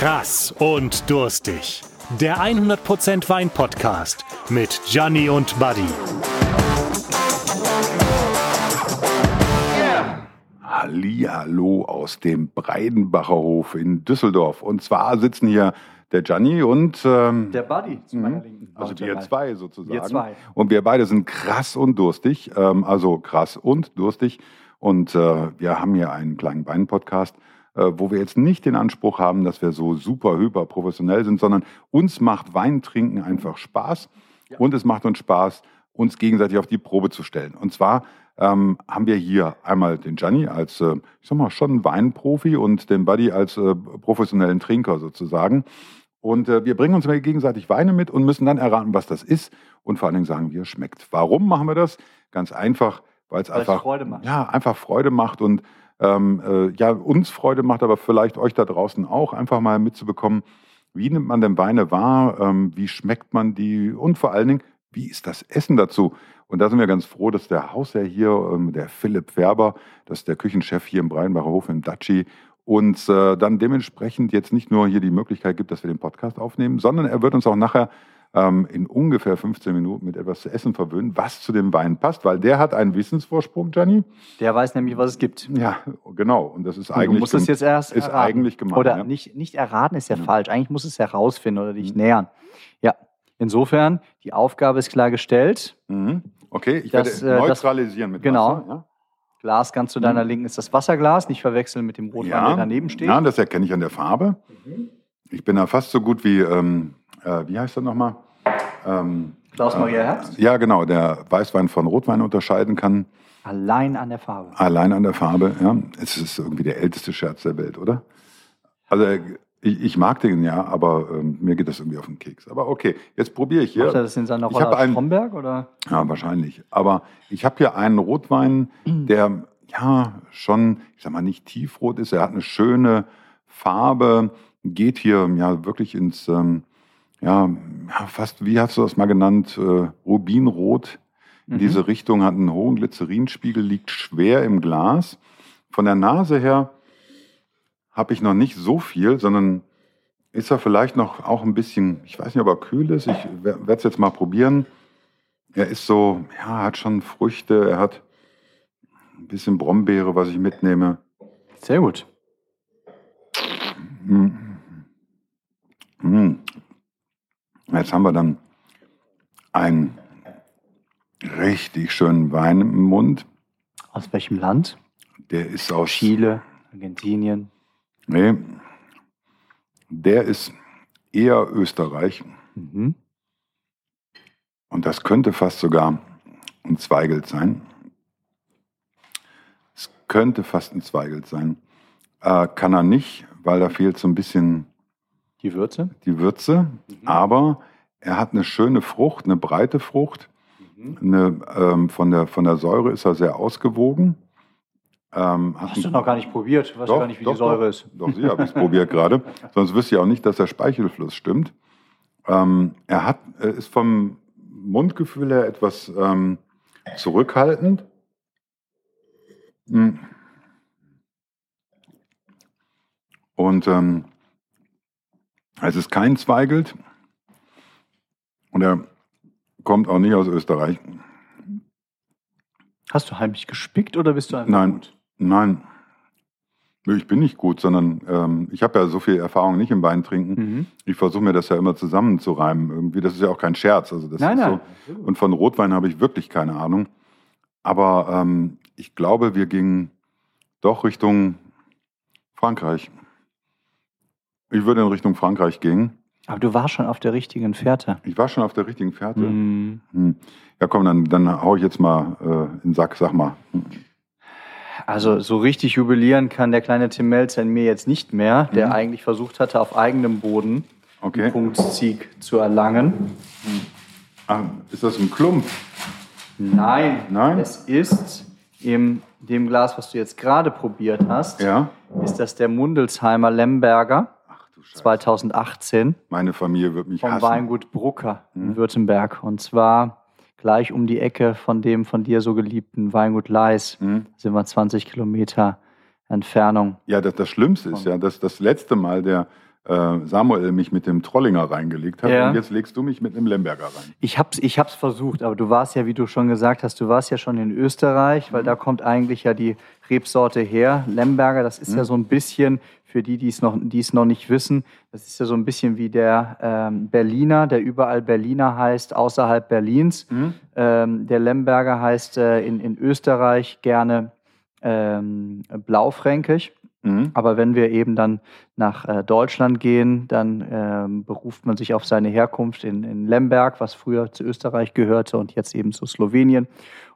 Krass und durstig. Der 100% Wein Podcast mit Gianni und Buddy. Hallo aus dem Breidenbacher Hof in Düsseldorf. Und zwar sitzen hier der Gianni und ähm, Der Buddy zu meiner Linken. also wir zwei sozusagen. Wir zwei. Und wir beide sind krass und durstig, ähm, also krass und durstig. Und äh, wir haben hier einen kleinen Wein-Podcast, wo wir jetzt nicht den Anspruch haben, dass wir so super hyper professionell sind, sondern uns macht Wein trinken einfach Spaß. Und es macht uns Spaß, uns gegenseitig auf die Probe zu stellen. Und zwar ähm, haben wir hier einmal den Gianni als, äh, ich sag mal, schon Weinprofi und den Buddy als äh, professionellen Trinker sozusagen. Und äh, wir bringen uns gegenseitig Weine mit und müssen dann erraten, was das ist und vor allen Dingen sagen, wie es schmeckt. Warum machen wir das? Ganz einfach, weil es Weil es einfach Freude macht. Ja, einfach Freude macht und ähm, äh, ja uns Freude macht, aber vielleicht euch da draußen auch einfach mal mitzubekommen, wie nimmt man denn Weine wahr, ähm, wie schmeckt man die? Und vor allen Dingen, wie ist das Essen dazu? Und da sind wir ganz froh, dass der Hausherr hier, ähm, der Philipp Färber, das ist der Küchenchef hier im Breinbacher Hof im Daci, uns äh, dann dementsprechend jetzt nicht nur hier die Möglichkeit gibt, dass wir den Podcast aufnehmen, sondern er wird uns auch nachher ähm, in ungefähr 15 Minuten mit etwas zu essen verwöhnen, was zu dem Wein passt, weil der hat einen Wissensvorsprung, Gianni. Der weiß nämlich, was es gibt. Ja, genau. Und das ist Und eigentlich du musst es jetzt erst ist erraten. eigentlich gemein, Oder ja. nicht, nicht erraten ist ja, Ja. falsch. Eigentlich musst du es herausfinden oder dich Mhm. nähern. Ja, insofern, die Aufgabe ist klar gestellt. Mhm. Okay, ich Das, werde äh, das- neutralisieren mit genau. Wasser. Glas ganz zu deiner Linken ist das Wasserglas, nicht verwechseln mit dem Ja? Rotwein, der daneben steht. ja, das erkenne ich an der Farbe. Ich bin da fast so gut wie, ähm, äh, wie heißt das nochmal? Ähm, Klaus Maria Herbst. ja, genau, der Weißwein von Rotwein unterscheiden kann, Allein an der Farbe. allein an der Farbe. Ja, es ist irgendwie der älteste Scherz der Welt, oder? Also ich, ich mag den ja, aber ähm, mir geht das irgendwie auf den Keks. Aber okay, jetzt probiere ich hier. Er das in seiner Ich hab Rolle aus einen- Stromberg? Oder? Ja, wahrscheinlich. Aber ich habe hier einen Rotwein, der ja schon, ich sag mal, nicht tiefrot ist. Er hat eine schöne Farbe, geht hier ja wirklich ins, ähm, ja, fast, wie hast du das mal genannt, äh, Rubinrot. In Mhm. diese Richtung hat einen hohen Glycerinspiegel, liegt schwer im Glas. Von der Nase her habe ich noch nicht so viel, sondern ist er vielleicht noch auch ein bisschen, ich weiß nicht, ob er kühl ist. Ich werde es jetzt mal probieren. Er ist so, ja, hat schon Früchte, er hat ein bisschen Brombeere, was ich mitnehme. Sehr gut. Mm. Mm. Jetzt haben wir dann einen richtig schönen Wein im Mund. Aus welchem Land? Der ist aus Chile, Argentinien. Nee, der ist eher Österreich Mhm. und das könnte fast sogar ein Zweigelt sein. Es könnte fast ein Zweigelt sein. Äh, kann er nicht, weil da fehlt so ein bisschen Die Würze? die Würze, aber er hat eine schöne Frucht, eine breite Frucht. Eine, ähm, von, der, von der Säure ist er sehr ausgewogen. Ähm, Hast du noch gar nicht probiert. Du weißt ja gar nicht, wie die Säure doch, ist. Doch, sie habe ich es probiert gerade. Sonst wüsste ich auch nicht, dass der Speichelfluss stimmt. Ähm, er hat, er ist vom Mundgefühl her etwas ähm, zurückhaltend. Mm. Und ähm, es ist kein Zweigelt. Und er kommt auch nicht aus Österreich. Hast du heimlich gespickt oder bist du einfach Nein. gut? Nein, ich bin nicht gut, sondern ähm, ich habe ja so viel Erfahrung nicht im Weintrinken. Mhm. Ich versuche mir das ja immer zusammenzureimen. Irgendwie, das ist ja auch kein Scherz. Also das Nein, ist nein. So. Und von Rotwein habe ich wirklich keine Ahnung. Aber ähm, ich glaube, wir gingen doch Richtung Frankreich. Ich würde in Richtung Frankreich gehen. Aber du warst schon auf der richtigen Fährte. Ich war schon auf der richtigen Fährte. Mhm. Hm. Ja, komm, dann, dann hau ich jetzt mal äh, in den Sack, sag mal. Hm. Also so richtig jubilieren kann der kleine Tim Melzer in mir jetzt nicht mehr, der Mhm. eigentlich versucht hatte, auf eigenem Boden Okay. einen Punktsieg zu erlangen. Ah, ist das ein Klump? Nein, Nein? es ist in dem Glas, was du jetzt gerade probiert hast, Ja. ist das der Mundelsheimer Lemberger Ach. 2018 Meine Familie wird mich vom hassen. Weingut Brucker Mhm. in Württemberg. Und zwar gleich um die Ecke von dem von dir so geliebten Weingut Leis. Hm? Sind wir 20 Kilometer Entfernung. Ja, das, das Schlimmste ist ja, dass das letzte Mal der äh, Samuel mich mit dem Trollinger reingelegt hat. Ja. Und jetzt legst du mich mit einem Lemberger rein. Ich hab's, ich hab's versucht, aber du warst ja, wie du schon gesagt hast, du warst ja schon in Österreich, weil da kommt eigentlich ja die Rebsorte her. Lemberger, das ist ja so ein bisschen, für die, die es noch, die es noch nicht wissen, das ist ja so ein bisschen wie der ähm, Berliner, der überall Berliner heißt, außerhalb Berlins. Ähm, der Lemberger heißt äh, in, in Österreich gerne ähm, Blaufränkisch. Mhm. Aber wenn wir eben dann nach äh, Deutschland gehen, dann ähm, beruft man sich auf seine Herkunft in, in Lemberg, was früher zu Österreich gehörte und jetzt eben zu Slowenien.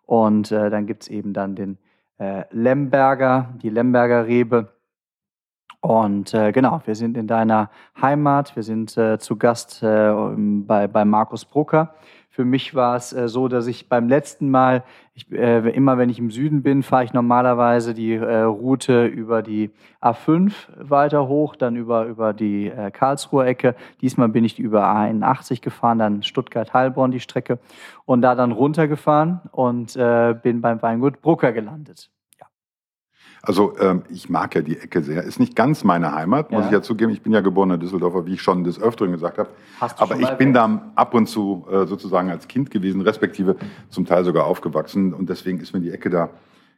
Und äh, dann gibt es eben dann den äh, Lemberger, die Lemberger Rebe. Und äh, genau, wir sind in deiner Heimat, wir sind äh, zu Gast äh, bei, bei Markus Brucker. Für mich war es äh, so, dass ich beim letzten Mal, ich, äh, immer wenn ich im Süden bin, fahre ich normalerweise die äh, Route über die A5 weiter hoch, dann über, über die äh, Karlsruher Ecke. Diesmal bin ich über A81 gefahren, dann Stuttgart-Heilbronn die Strecke und da dann runtergefahren und äh, bin beim Weingut Brucker gelandet. Also ähm, ich mag ja die Ecke sehr. Ist nicht ganz meine Heimat, muss Ja. ich ja zugeben. Ich bin ja geborener Düsseldorfer, wie ich schon des Öfteren gesagt habe. Hast du Aber ich bin da ab und zu äh, sozusagen als Kind gewesen, respektive zum Teil sogar aufgewachsen. Und deswegen ist mir die Ecke da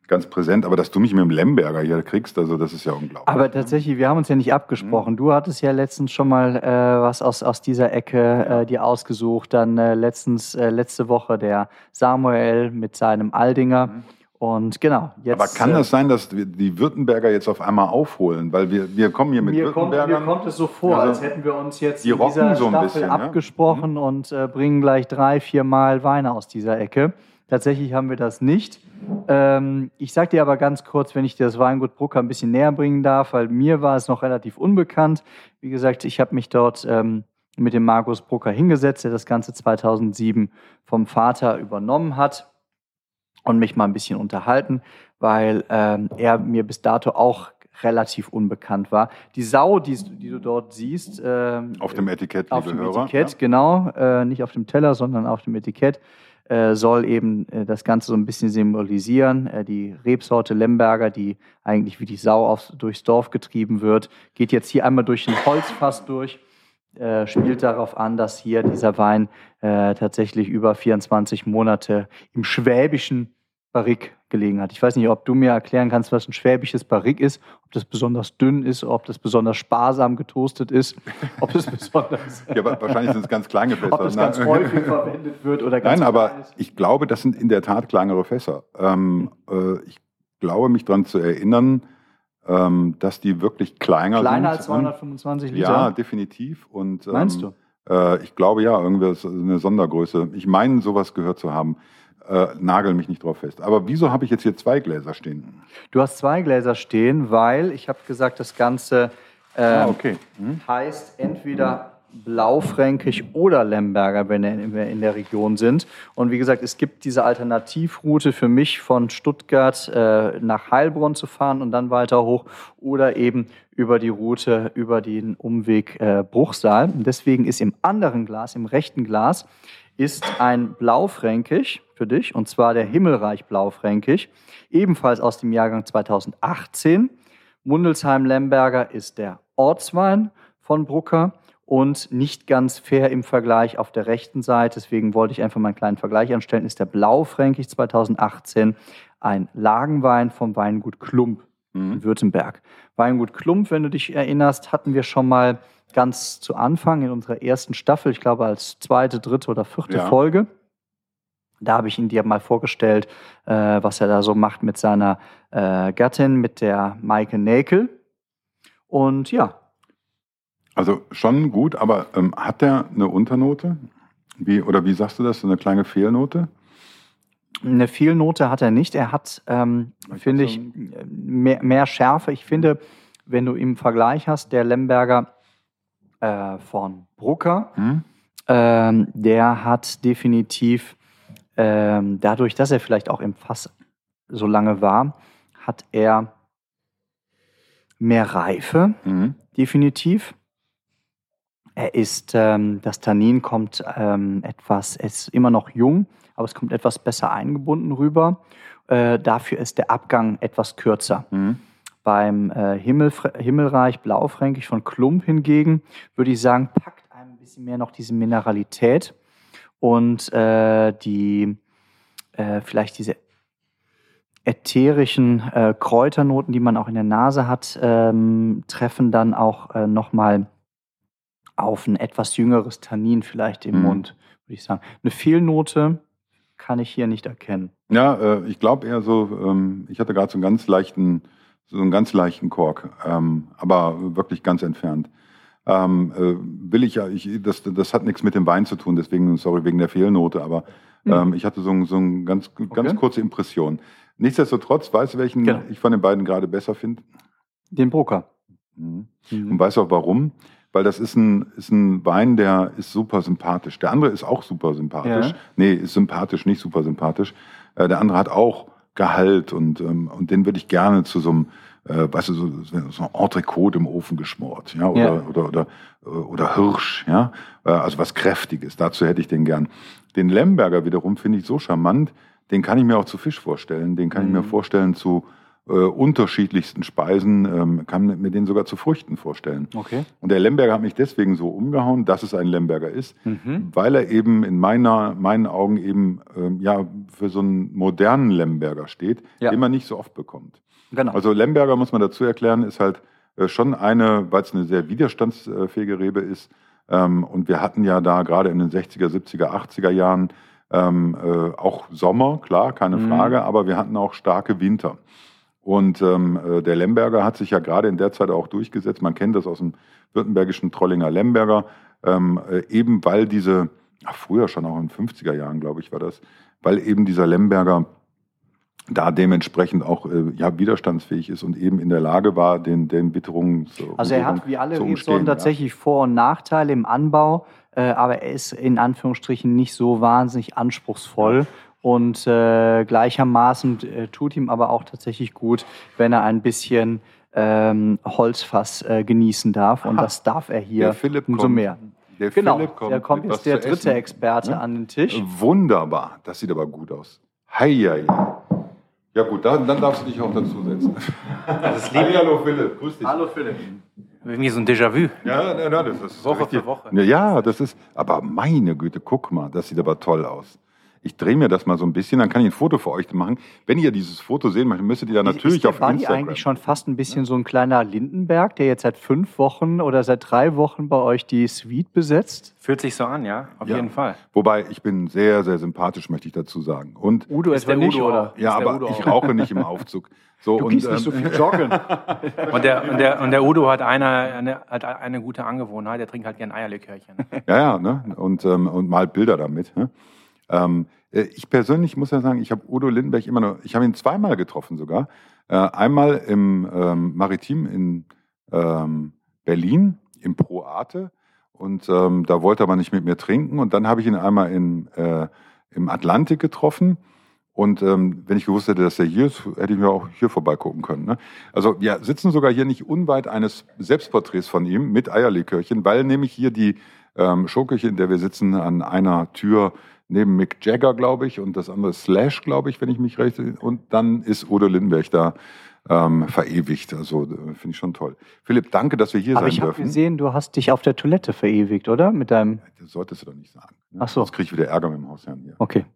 ganz präsent. Aber dass du mich mit dem Lemberger hier kriegst, also das ist ja unglaublich. Aber tatsächlich, wir haben uns ja nicht abgesprochen. Du hattest ja letztens schon mal äh, was aus, aus dieser Ecke äh, dir ausgesucht. Dann äh, letztens, äh, letzte Woche der Samuel mit seinem Aldinger. Und genau, jetzt. Aber kann äh, das sein, dass wir die Württemberger jetzt auf einmal aufholen? Weil wir, wir kommen hier mit mir kommt, mir Württembergern. kommt es so vor, Also, als hätten wir uns jetzt die in dieser so ein Staffel bisschen, ja. Mhm. abgesprochen und äh, bringen gleich drei, vier Mal Weine aus dieser Ecke. Tatsächlich haben wir das nicht. Ähm, ich sage dir aber ganz kurz, wenn ich dir das Weingut Brucker ein bisschen näher bringen darf, weil mir war es noch relativ unbekannt. Wie gesagt, ich habe mich dort ähm, mit dem Markus Brucker hingesetzt, der das Ganze 2007 vom Vater übernommen hat und mich mal ein bisschen unterhalten, weil ähm, er mir bis dato auch relativ unbekannt war. Die Sau, die, die du dort siehst, ähm, Auf dem Etikett, auf dem Hörer. Etikett, genau, äh, nicht auf dem Teller, sondern auf dem Etikett, äh, soll eben äh, das Ganze so ein bisschen symbolisieren. Äh, die Rebsorte Lemberger, die eigentlich wie die Sau aufs, durchs Dorf getrieben wird, geht jetzt hier einmal durch ein Holzfass durch, äh, spielt darauf an, dass hier dieser Wein äh, tatsächlich über 24 Monate im schwäbischen Barrik gelegen hat. Ich weiß nicht, ob du mir erklären kannst, was ein schwäbisches Barrik ist, ob das besonders dünn ist, ob das besonders sparsam getoastet ist, ob es besonders Ja, aber wahrscheinlich sind es ganz kleine Fässer. ob das ganz Nein. häufig verwendet wird oder ganz Nein, aber ist. ich glaube, das sind in der Tat kleinere Fässer. Ähm, äh, ich glaube, mich daran zu erinnern, ähm, dass die wirklich kleiner, kleiner sind. als 225 Liter. Ja, definitiv. Und, ähm, Meinst du? Äh, ich glaube ja, irgendwie ist eine Sondergröße. Ich meine, sowas gehört zu haben. Äh, nagel mich nicht drauf fest. Aber wieso habe ich jetzt hier zwei Gläser stehen? Du hast zwei Gläser stehen, weil ich habe gesagt, das Ganze ähm, ah, okay. Hm? heißt entweder Blaufränkisch oder Lemberger, wenn wir in der Region sind. Und wie gesagt, es gibt diese Alternativroute für mich von Stuttgart äh, nach Heilbronn zu fahren und dann weiter hoch oder eben über die Route, über den Umweg äh, Bruchsal. Und deswegen ist im anderen Glas, im rechten Glas, ist ein Blaufränkisch für dich, und zwar der Himmelreich Blaufränkisch, ebenfalls aus dem Jahrgang 2018. Mundelsheim-Lemberger ist der Ortswein von Brucker und nicht ganz fair im Vergleich auf der rechten Seite. Deswegen wollte ich einfach mal einen kleinen Vergleich anstellen. Ist der Blaufränkisch 2018 ein Lagenwein vom Weingut Klump in Württemberg. Weingut Klump, wenn du dich erinnerst, hatten wir schon mal ganz zu Anfang in unserer ersten Staffel, ich glaube als zweite, dritte oder vierte Ja. Folge. Da habe ich ihn dir mal vorgestellt, äh, was er da so macht mit seiner äh, Gattin, mit der Maike Näkel. Und ja, Also schon gut, aber ähm, hat der eine Unternote? Wie, oder wie sagst du das? So eine kleine Fehlnote? Eine Fehlnote hat er nicht. Er hat, ähm, finde ich, mehr, mehr Schärfe. Ich finde, wenn du im Vergleich hast, der Lemberger äh, von Brucker, Hm? ähm, der hat definitiv, ähm, dadurch, dass er vielleicht auch im Fass so lange war, hat er mehr Reife, Mhm. definitiv. Er ist, ähm, das Tannin kommt ähm, etwas, es ist immer noch jung, aber es kommt etwas besser eingebunden rüber. Äh, dafür ist der Abgang etwas kürzer. Mhm. Beim äh, Himmelfre- Himmelreich Blaufränkisch von Klump hingegen würde ich sagen, packt ein bisschen mehr noch diese Mineralität und äh, die äh, vielleicht diese ätherischen äh, Kräuternoten, die man auch in der Nase hat, ähm, treffen dann auch äh, nochmal auf ein etwas jüngeres Tannin vielleicht im Mhm. Mund, würde ich sagen. Eine Fehlnote kann ich hier nicht erkennen. Ja, äh, ich glaube eher so, ähm, ich hatte gerade so einen ganz leichten, so einen ganz leichten Kork, ähm, aber wirklich ganz entfernt. Ähm, äh, will ich ja, ich, das, das hat nichts mit dem Wein zu tun, deswegen, sorry, wegen der Fehlnote, aber ähm, ich hatte so, ein- so eine ganz, ganz Okay. kurze Impression. Nichtsdestotrotz, weißt du, welchen Genau. ich von den beiden gerade besser finde? Den Broker. Mhm. Und weißt du auch warum? Weil das ist ein, ist ein Wein, der ist super sympathisch. Der andere ist auch super sympathisch. Ja. Nee, ist sympathisch, nicht super sympathisch. Äh, der andere hat auch Gehalt und, ähm, und den würde ich gerne zu so einem, äh, weißt du, so, so ein Entrecote im Ofen geschmort, ja, oder, Ja. oder, oder, äh, oder Hirsch, ja, äh, also was Kräftiges. Dazu hätte ich den gern. Den Lemberger wiederum finde ich so charmant, den kann ich mir auch zu Fisch vorstellen, den kann ich mir Mhm. vorstellen zu äh, unterschiedlichsten Speisen, ähm, kann mir den sogar zu Früchten vorstellen. Okay. Und der Lemberger hat mich deswegen so umgehauen, dass es ein Lemberger ist, Mhm. weil er eben in meiner, meinen Augen eben ähm, ja, für so einen modernen Lemberger steht, Ja. den man nicht so oft bekommt. Genau. Also Lemberger, muss man dazu erklären, ist halt äh, schon eine, weil es eine sehr widerstandsfähige Rebe ist. Ähm, und wir hatten ja da gerade in den 60er, 70er, 80er Jahren ähm, äh, auch Sommer, klar, keine Mhm. Frage, aber wir hatten auch starke Winter. Und ähm, äh, der Lemberger hat sich ja gerade in der Zeit auch durchgesetzt. Man kennt das aus dem württembergischen Trollinger Lemberger, ähm, äh, eben weil diese, ach, früher schon auch in den 50er Jahren, glaube ich, war das, weil eben dieser Lemberger da dementsprechend auch äh, ja, widerstandsfähig ist und eben in der Lage war, den, den Witterungen zu Also er hat wie alle Rebsorten tatsächlich Vor- und Nachteile im Anbau, äh, aber er ist in Anführungsstrichen nicht so wahnsinnig anspruchsvoll. Und äh, gleichermaßen äh, tut ihm aber auch tatsächlich gut, wenn er ein bisschen ähm, Holzfass äh, genießen darf. Und Aha. das darf er Der hier Philipp umso kommt, mehr. Der Genau, Philipp kommt, da kommt jetzt der dritte essen. Experte Ja? an den Tisch. Wunderbar, das sieht aber gut aus. Hei, hei, hei. Ja gut, dann, dann darfst du dich auch dazusetzen. Das ist Halli, hallo Philipp, grüß dich. Philipp. irgendwie so ein Déjà-vu. Ja, ja, ja, das ist Woche richtig. für Woche. Ja, das ist, aber meine Güte, guck mal, das sieht aber toll aus. Ich drehe mir das mal so ein bisschen, dann kann ich ein Foto für euch machen. Wenn ihr dieses Foto sehen möchtet, müsstet ihr dann natürlich ist der auf Buddy Instagram. eigentlich schon fast ein bisschen so ein kleiner Lindenberg, der jetzt seit fünf Wochen oder seit drei Wochen bei euch die Suite besetzt? Fühlt sich so an, ja, auf Ja. jeden Fall. Wobei, ich bin sehr, sehr sympathisch, möchte ich dazu sagen. Und Udo Ist etwa der nicht, Udo oder? ja, Ist aber Udo ich auch? rauche nicht im Aufzug. So, Du und, nicht so ähm, viel joggen. Und der, und der, und der Udo hat eine, eine, hat eine gute Angewohnheit, der trinkt halt gern Eierlikörchen. Ja, ja, ne? und, ähm, und malt Bilder damit. Ne? Ähm, äh, ich persönlich muss ja sagen, ich habe Udo Lindenberg immer nur, ich habe ihn zweimal getroffen sogar. Äh, einmal im ähm, Maritim in ähm, Berlin, im Pro Arte. Und ähm, da wollte er aber nicht mit mir trinken. Und dann habe ich ihn einmal in, äh, im Atlantik getroffen. Und ähm, wenn ich gewusst hätte, dass er hier ist, hätte ich mir auch hier vorbeigucken können. Ne? Also wir sitzen sogar hier nicht unweit eines Selbstporträts von ihm mit Eierlikörchen, weil nämlich hier die ähm, Showküche, in der wir sitzen, an einer Tür neben Mick Jagger, glaube ich, und das andere Slash, glaube ich, wenn ich mich recht. Und dann ist Udo Lindenberg da ähm, verewigt. Also äh, finde ich schon toll. Philipp, danke, dass wir hier Aber sein ich habe dürfen. gesehen, du hast dich auf der Toilette verewigt, oder? Mit deinem. Das solltest du doch nicht sagen. Ne? Ach so. Sonst kriege ich wieder Ärger mit dem Hausherrn hier. Okay.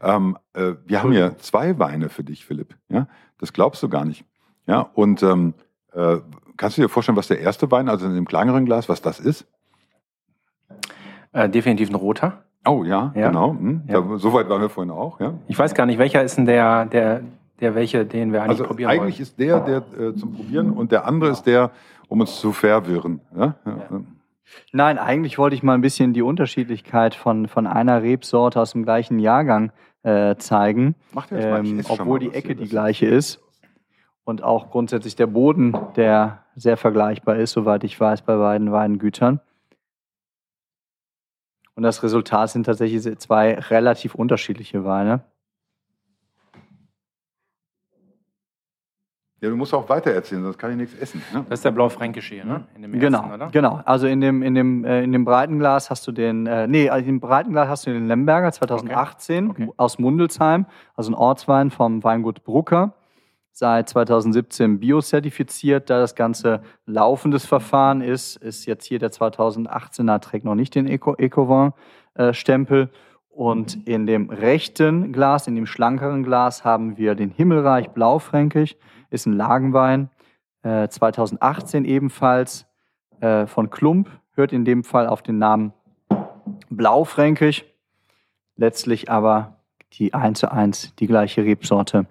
Ähm, äh, wir haben hier zwei Weine für dich, Philipp. Ja, das glaubst du gar nicht. Ja, und ähm, äh, kannst du dir vorstellen, was der erste Wein, also in dem kleineren Glas, was das ist? Äh, definitiv ein roter. Oh ja, Ja. genau. Hm. Ja. Da, so weit waren wir vorhin auch. Ja. Ich weiß gar nicht, welcher ist denn der, der, der welche, den wir eigentlich Also probieren eigentlich ist der der äh, zum Probieren und der andere ist der, um uns zu verwirren. Ja? Ja. Ja. Nein, eigentlich wollte ich mal ein bisschen die Unterschiedlichkeit von, von einer Rebsorte aus dem gleichen Jahrgang äh, zeigen. Macht ihr das mal? Ähm, schon obwohl mal die Ecke die gleiche ist. Und auch grundsätzlich der Boden, der sehr vergleichbar ist, soweit ich weiß, bei beiden Weingütern. Und das Resultat sind tatsächlich zwei relativ unterschiedliche Weine. Ja, du musst auch weiter erzählen, sonst kann ich nichts essen. Ne? Das ist der Blaufränkische hier, ne? In dem Genau, ersten, oder? genau. Also in dem, in dem, äh, in dem Breitenglas hast du den, äh, nee, also im Breitenglas hast du den Lemberger 2018 Okay. aus Mundelsheim, also ein Ortswein vom Weingut Brucker. Seit 2017 biozertifiziert. Da das Ganze laufendes Verfahren ist, ist jetzt hier der 2018er trägt noch nicht den Ecovin-Stempel. Und in dem rechten Glas, in dem schlankeren Glas, haben wir den Himmelreich Blaufränkisch, ist ein Lagenwein, äh, 2018 ebenfalls äh, von Klump, hört in dem Fall auf den Namen Blaufränkisch, letztlich aber die 1 zu 1 die gleiche Rebsorte.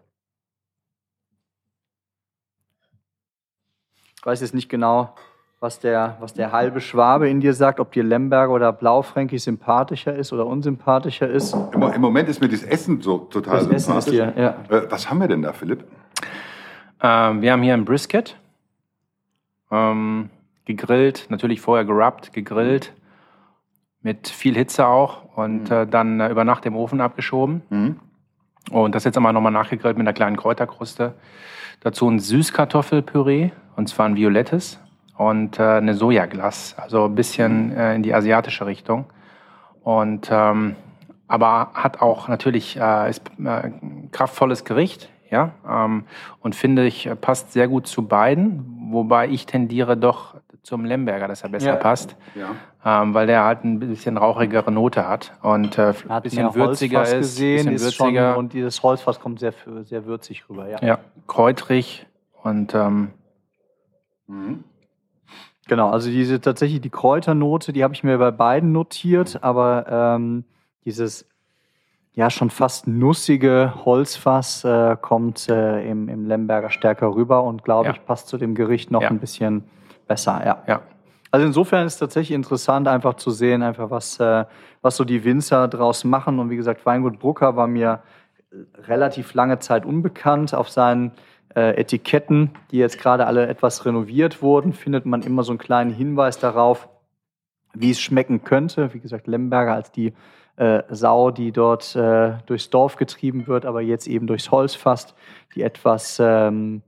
Ich weiß jetzt nicht genau, was der, was der halbe Schwabe in dir sagt, ob dir Lemberger oder Blaufränkisch sympathischer ist oder unsympathischer ist. Im, Im Moment ist mir das Essen so total Das Essen ist dir, ja. Äh, was haben wir denn da, Philipp? Ähm, wir haben hier ein Brisket. Ähm, gegrillt, natürlich vorher gerubbt, gegrillt. Mit viel Hitze auch und äh, dann äh, über Nacht im Ofen abgeschoben. Mhm. Und das jetzt einmal nochmal nachgegrillt mit einer kleinen Kräuterkruste. Dazu ein Süßkartoffelpüree, und zwar ein violettes. Und äh, eine Sojaglas, also ein bisschen äh, in die asiatische Richtung. Und ähm, aber hat auch natürlich äh, ist äh, ein kraftvolles Gericht, ja. Ähm, und finde ich äh, passt sehr gut zu beiden, wobei ich tendiere doch zum Lemberger, dass er besser Ja. passt, Ja. ähm, weil der halt ein bisschen rauchigere Note hat und äh, ein bisschen würziger Holzfass ist, gesehen, bisschen ist schon, würziger, und dieses Holzfass kommt sehr, sehr würzig rüber. Ja. ja, kräutrig und ähm, Mhm. Genau, also diese tatsächlich die Kräuternote, die habe ich mir bei beiden notiert, aber ähm, dieses ja schon fast nussige Holzfass äh, kommt äh, im, im Lemberger stärker rüber und glaube Ja. ich passt zu dem Gericht noch Ja. ein bisschen besser. Ja. ja. Also insofern ist es tatsächlich interessant, einfach zu sehen, einfach was, äh, was so die Winzer draus machen. Und wie gesagt, Weingut Brucker war mir äh, relativ lange Zeit unbekannt. Auf seinen äh, Etiketten, die jetzt gerade alle etwas renoviert wurden, findet man immer so einen kleinen Hinweis darauf, wie es schmecken könnte. Wie gesagt, Lemberger als die äh, Sau, die dort äh, durchs Dorf getrieben wird, aber jetzt eben durchs Holz fasst, die etwas ähm,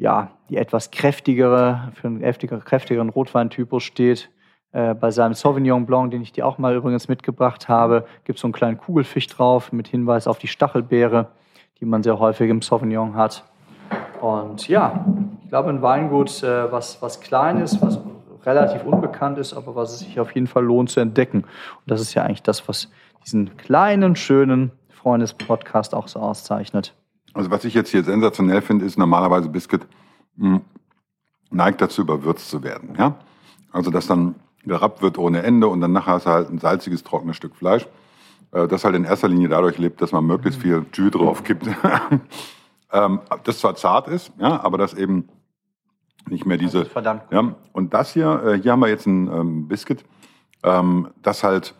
ja, die etwas kräftigere, für einen kräftiger- kräftigeren Rotweintypus steht. Äh, bei seinem Sauvignon Blanc, den ich dir auch mal übrigens mitgebracht habe, gibt es so einen kleinen Kugelfisch drauf mit Hinweis auf die Stachelbeere, die man sehr häufig im Sauvignon hat. Und ja, ich glaube, ein Weingut, äh, was, was klein ist, was relativ unbekannt ist, aber was es sich auf jeden Fall lohnt zu entdecken. Und das ist ja eigentlich das, was diesen kleinen, schönen Freundespodcast auch so auszeichnet. Also was ich jetzt hier sensationell finde, ist normalerweise Biscuit mh, neigt dazu, überwürzt zu werden. Ja? Also dass dann gerappt wird ohne Ende und dann nachher du halt ein salziges, trockenes Stück Fleisch, äh, das halt in erster Linie dadurch lebt, dass man möglichst viel Jus drauf gibt. ähm, das zwar zart ist, ja, aber das eben nicht mehr diese... Verdammt gut. Ja, und das hier, äh, hier haben wir jetzt ein ähm, Biscuit, ähm, das halt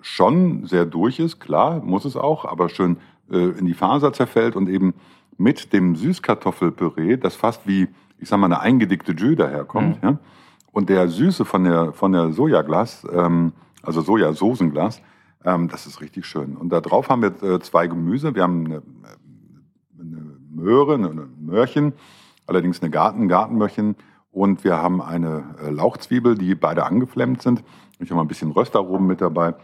schon sehr durch ist, klar, muss es auch, aber schön äh, in die Faser zerfällt und eben mit dem Süßkartoffelpüree, das fast wie, ich sag mal, eine eingedickte Jus daherkommt, ja, und der Süße von der, von der Sojaglas, ähm, also Sojasosenglas, ähm, das ist richtig schön. Und da drauf haben wir äh, zwei Gemüse. Wir haben eine Möhre, eine, Möhrchen, allerdings eine Garten, Gartenmöhrchen. Und wir haben eine äh, Lauchzwiebel, die beide angeflammt sind. Ich habe mal ein bisschen Röstaromen mit dabei.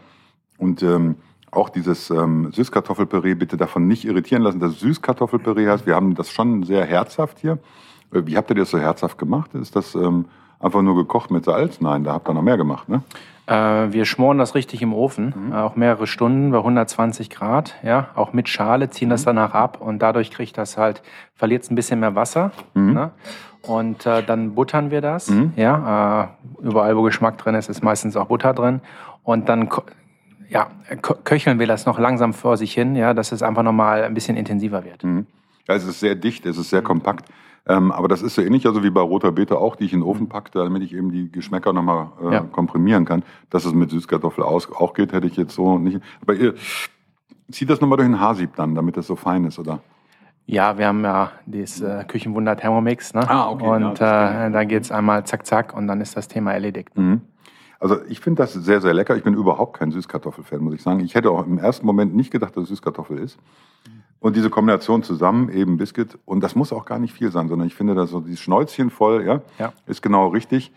Und ähm, auch dieses ähm, Süßkartoffelpüree bitte davon nicht irritieren lassen, dass es Süßkartoffelpüree heißt. Wir haben das schon sehr herzhaft hier. Äh, Wie habt ihr das so herzhaft gemacht? Ist das ähm, einfach nur gekocht mit Salz? Nein, da habt ihr noch mehr gemacht, ne? Äh, wir schmoren das richtig im Ofen, Mhm. äh, auch mehrere Stunden bei 120 Grad, ja, auch mit Schale, ziehen Mhm. das danach ab und dadurch kriegt das halt, verliert es ein bisschen mehr Wasser. Mhm. Ne? Und äh, dann buttern wir das, ja, äh, überall wo Geschmack drin ist, ist meistens auch Butter drin und dann ja, köcheln wir das noch langsam vor sich hin, ja, dass es einfach nochmal ein bisschen intensiver wird. Mhm. Ja, es ist sehr dicht, es ist sehr kompakt. Ähm, aber das ist so ähnlich also wie bei roter Beete auch, die ich in den Ofen packe, damit ich eben die Geschmäcker nochmal äh, Ja. komprimieren kann. Dass es mit Süßkartoffel aus, auch geht, hätte ich jetzt so nicht. Aber ihr zieht das nochmal durch den Haarsieb dann, damit das so fein ist, oder? Ja, wir haben ja dieses äh, Küchenwunder Thermomix, ne? Ah, okay, ja, Und kenn äh, da geht's einmal zack, zack und dann ist das Thema erledigt. Mhm. Also ich finde das sehr, sehr lecker. Ich bin überhaupt kein Süßkartoffelfan, muss ich sagen. Ich hätte auch im ersten Moment nicht gedacht, dass es Süßkartoffel ist. Und diese Kombination zusammen, eben Biscuit, und das muss auch gar nicht viel sein, sondern ich finde, dass so dieses Schnäuzchen voll, ja, Ja. ist genau richtig.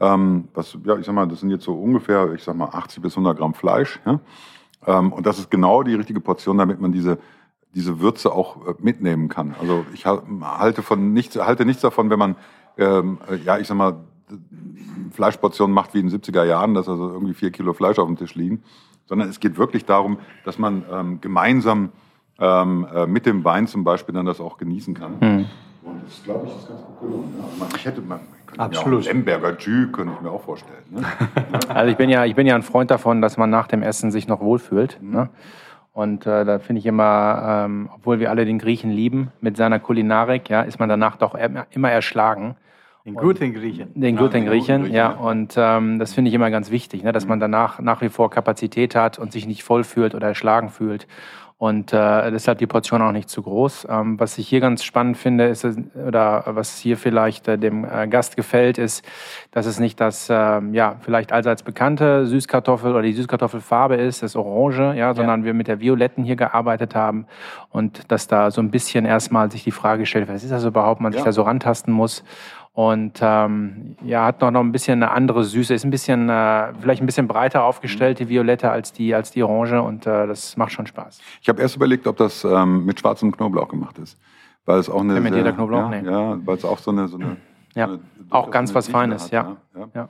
Ähm, was, ja, ich sag mal, das sind jetzt so ungefähr, ich sag mal, 80 bis 100 Gramm Fleisch, ja. Ähm, und das ist genau die richtige Portion, damit man diese, diese Würze auch äh, mitnehmen kann. Also ich halte von nichts, halte nichts davon, wenn man, ähm, äh, ja, ich sag mal, Fleischportionen macht wie in den 70er Jahren, dass also irgendwie vier Kilo Fleisch auf dem Tisch liegen, sondern es geht wirklich darum, dass man ähm, gemeinsam ähm, äh, mit dem Wein zum Beispiel dann das auch genießen kann. Mhm. Und das, glaube ich, ist ganz gut gelungen. Ja. Ich hätte, man, Absolut. Lemberger Jus könnte ich mir auch vorstellen. Ne? also ich bin, ja, ich bin ja ein Freund davon, dass man nach dem Essen sich noch wohlfühlt. Mhm. Ne? Und äh, da finde ich immer, ähm, obwohl wir alle den Griechen lieben mit seiner Kulinarik, ja, ist man danach doch immer erschlagen. Den guten Griechen. Den guten ja, Griechen, Griechen, ja. Und ähm, das finde ich immer ganz wichtig, ne, dass man danach nach wie vor Kapazität hat und sich nicht voll fühlt oder erschlagen fühlt. Und äh, deshalb die Portion auch nicht zu groß. Ähm, was ich hier ganz spannend finde, ist, oder was hier vielleicht äh, dem äh, Gast gefällt, ist, dass es nicht das, äh, ja, vielleicht allseits bekannte Süßkartoffel oder die Süßkartoffelfarbe ist, das Orange, ja, sondern ja. wir mit der Violetten hier gearbeitet haben und dass da so ein bisschen erstmal sich die Frage stellt, was ist das überhaupt, man ja. sich da so rantasten muss. Und ähm, ja, hat noch, noch ein bisschen eine andere Süße, ist ein bisschen, äh, vielleicht ein bisschen breiter aufgestellt, die Violette, als die, als die Orange und äh, das macht schon Spaß. Ich habe erst überlegt, ob das ähm, mit schwarzem Knoblauch gemacht ist. Weil es auch eine. Ja, mit jeder Knoblauch, ja, nee. ja, weil es auch so eine. So eine ja, so eine, auch ganz was Feines, hat, ja. ja. ja.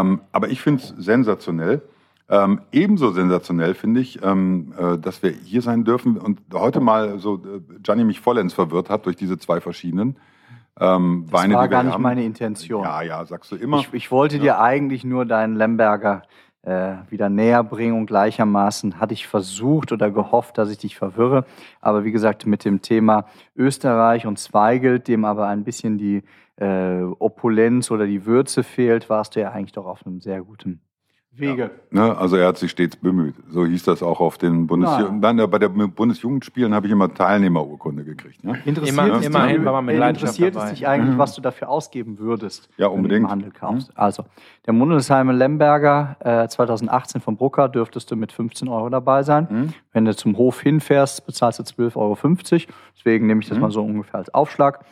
Ähm, aber ich finde es sensationell. Ähm, ebenso sensationell finde ich, ähm, äh, dass wir hier sein dürfen und heute mal so äh, Gianni mich vollends verwirrt hat durch diese zwei verschiedenen. Ähm, das Weine, war gar nicht haben. meine Intention. Ja, ja, sagst du immer. Ich, ich wollte ja. dir eigentlich nur deinen Lemberger äh, wieder näher bringen und gleichermaßen hatte ich versucht oder gehofft, dass ich dich verwirre. Aber wie gesagt, mit dem Thema Österreich und Zweigelt, dem aber ein bisschen die äh, Opulenz oder die Würze fehlt, warst du ja eigentlich doch auf einem sehr guten Wege. Ja, ne? Also er hat sich stets bemüht. So hieß das auch auf den Bundesjugend. Nein, bei der Bundesjugendspielen habe ich immer Teilnehmerurkunde gekriegt. Ne? Interessiert immer, es immerhin war man mit Interessiert es dich eigentlich, mhm. was du dafür ausgeben würdest, ja, unbedingt. wenn du im Handel kaufst? Mhm. Also, der Mundesheimer Lemberger äh, 2018 von Brucker dürftest du mit 15 Euro dabei sein. Mhm. Wenn du zum Hof hinfährst, bezahlst du 12,50 Euro. Deswegen nehme ich das mhm. mal so ungefähr als Aufschlag.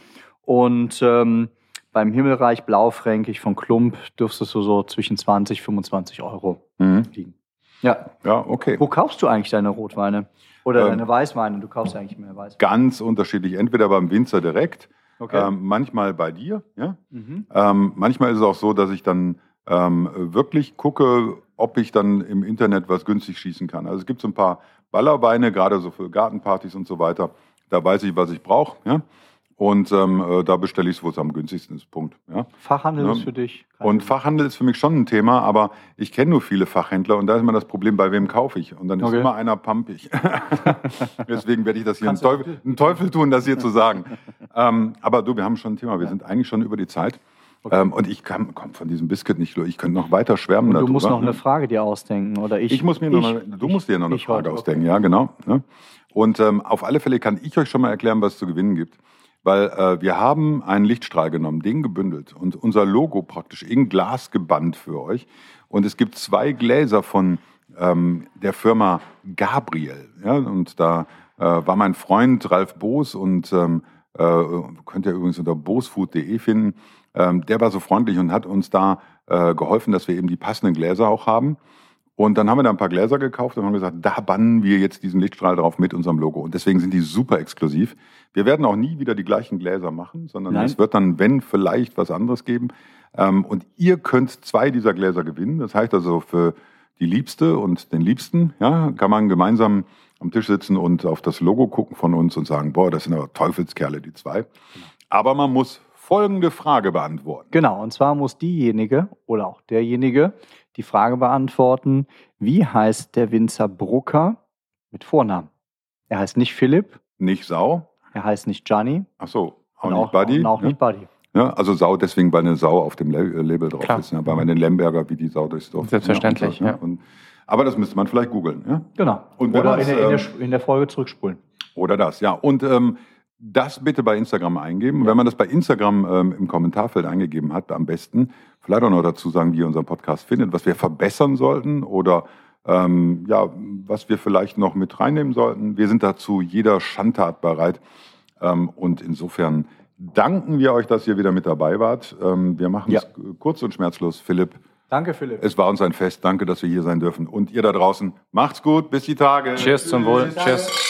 Und ähm, beim Himmelreich Blaufränkig von Klump dürftest du so zwischen 20 25 Euro mhm. liegen. Ja. Ja, okay. Wo kaufst du eigentlich deine Rotweine? Oder ähm, deine Weißweine? Du kaufst eigentlich mehr Weißweine. Ganz unterschiedlich. Entweder beim Winzer direkt, okay. ähm, manchmal bei dir. Ja? Mhm. Ähm, manchmal ist es auch so, dass ich dann ähm, wirklich gucke, ob ich dann im Internet was günstig schießen kann. Also es gibt so ein paar Ballerweine, gerade so für Gartenpartys und so weiter. Da weiß ich, was ich brauche. Ja? Und ähm, äh, da bestelle ich es, wo es am günstigsten ist. Punkt. Ja? Fachhandel ja. ist für dich. Und Fachhandel ist für mich schon ein Thema, aber ich kenne nur viele Fachhändler und da ist immer das Problem, bei wem kaufe ich? Und dann ist okay. immer einer pampig. Deswegen werde ich das hier einen Teufel, einen Teufel, tun, das hier zu sagen. Ähm, aber du, wir haben schon ein Thema. Wir sind eigentlich schon über die Zeit. Okay. Ähm, und ich komme von diesem Biscuit nicht durch. Ich könnte noch weiter schwärmen. Und du darüber. musst noch eine Frage dir ausdenken, oder ich? Ich muss mir noch eine, du musst dir noch eine Frage heute, ausdenken, okay. ja, genau. Ne? Und ähm, auf alle Fälle kann ich euch schon mal erklären, was es zu gewinnen gibt weil äh, wir haben einen Lichtstrahl genommen, den gebündelt und unser Logo praktisch in Glas gebannt für euch. Und es gibt zwei Gläser von ähm, der Firma Gabriel. Ja? Und da äh, war mein Freund Ralf Boos und ähm, äh, könnt ihr übrigens unter boosfood.de finden. Ähm, der war so freundlich und hat uns da äh, geholfen, dass wir eben die passenden Gläser auch haben. Und dann haben wir da ein paar Gläser gekauft und haben gesagt, da bannen wir jetzt diesen Lichtstrahl drauf mit unserem Logo. Und deswegen sind die super exklusiv. Wir werden auch nie wieder die gleichen Gläser machen, sondern Nein. es wird dann, wenn, vielleicht was anderes geben. Ähm, und ihr könnt zwei dieser Gläser gewinnen. Das heißt also für die Liebste und den Liebsten, ja, kann man gemeinsam am Tisch sitzen und auf das Logo gucken von uns und sagen, boah, das sind aber Teufelskerle, die zwei. Aber man muss folgende Frage beantworten. Genau, und zwar muss diejenige oder auch derjenige die Frage beantworten, wie heißt der Winzer Brucker mit Vornamen? Er heißt nicht Philipp. Nicht Sau. Er heißt nicht Gianni. Ach so, auch nicht auch, Buddy. Und auch ja? nicht Buddy. Ja, also Sau deswegen, weil eine Sau auf dem äh, Label drauf Klar. ist. Ja, bei meinen Lemberger wie die Sau durchs Dorf. Selbstverständlich, ja. Und, aber das müsste man vielleicht googeln. Ja? Genau. Und oder in, der, in, der, in, der, Folge zurückspulen. Oder das, ja. Und ähm, das bitte bei Instagram eingeben. Ja. Wenn man das bei Instagram ähm, im Kommentarfeld eingegeben hat, am besten vielleicht auch noch dazu sagen, wie ihr unseren Podcast findet, was wir verbessern sollten oder ähm, ja, was wir vielleicht noch mit reinnehmen sollten. Wir sind dazu jeder Schandtat bereit. Ähm, und insofern danken wir euch, dass ihr wieder mit dabei wart. Ähm, wir machen es ja. kurz und schmerzlos. Philipp. Danke, Philipp. Es war uns ein Fest. Danke, dass wir hier sein dürfen. Und ihr da draußen, macht's gut. Bis die Tage. Tschüss zum Wohl. Tschüss.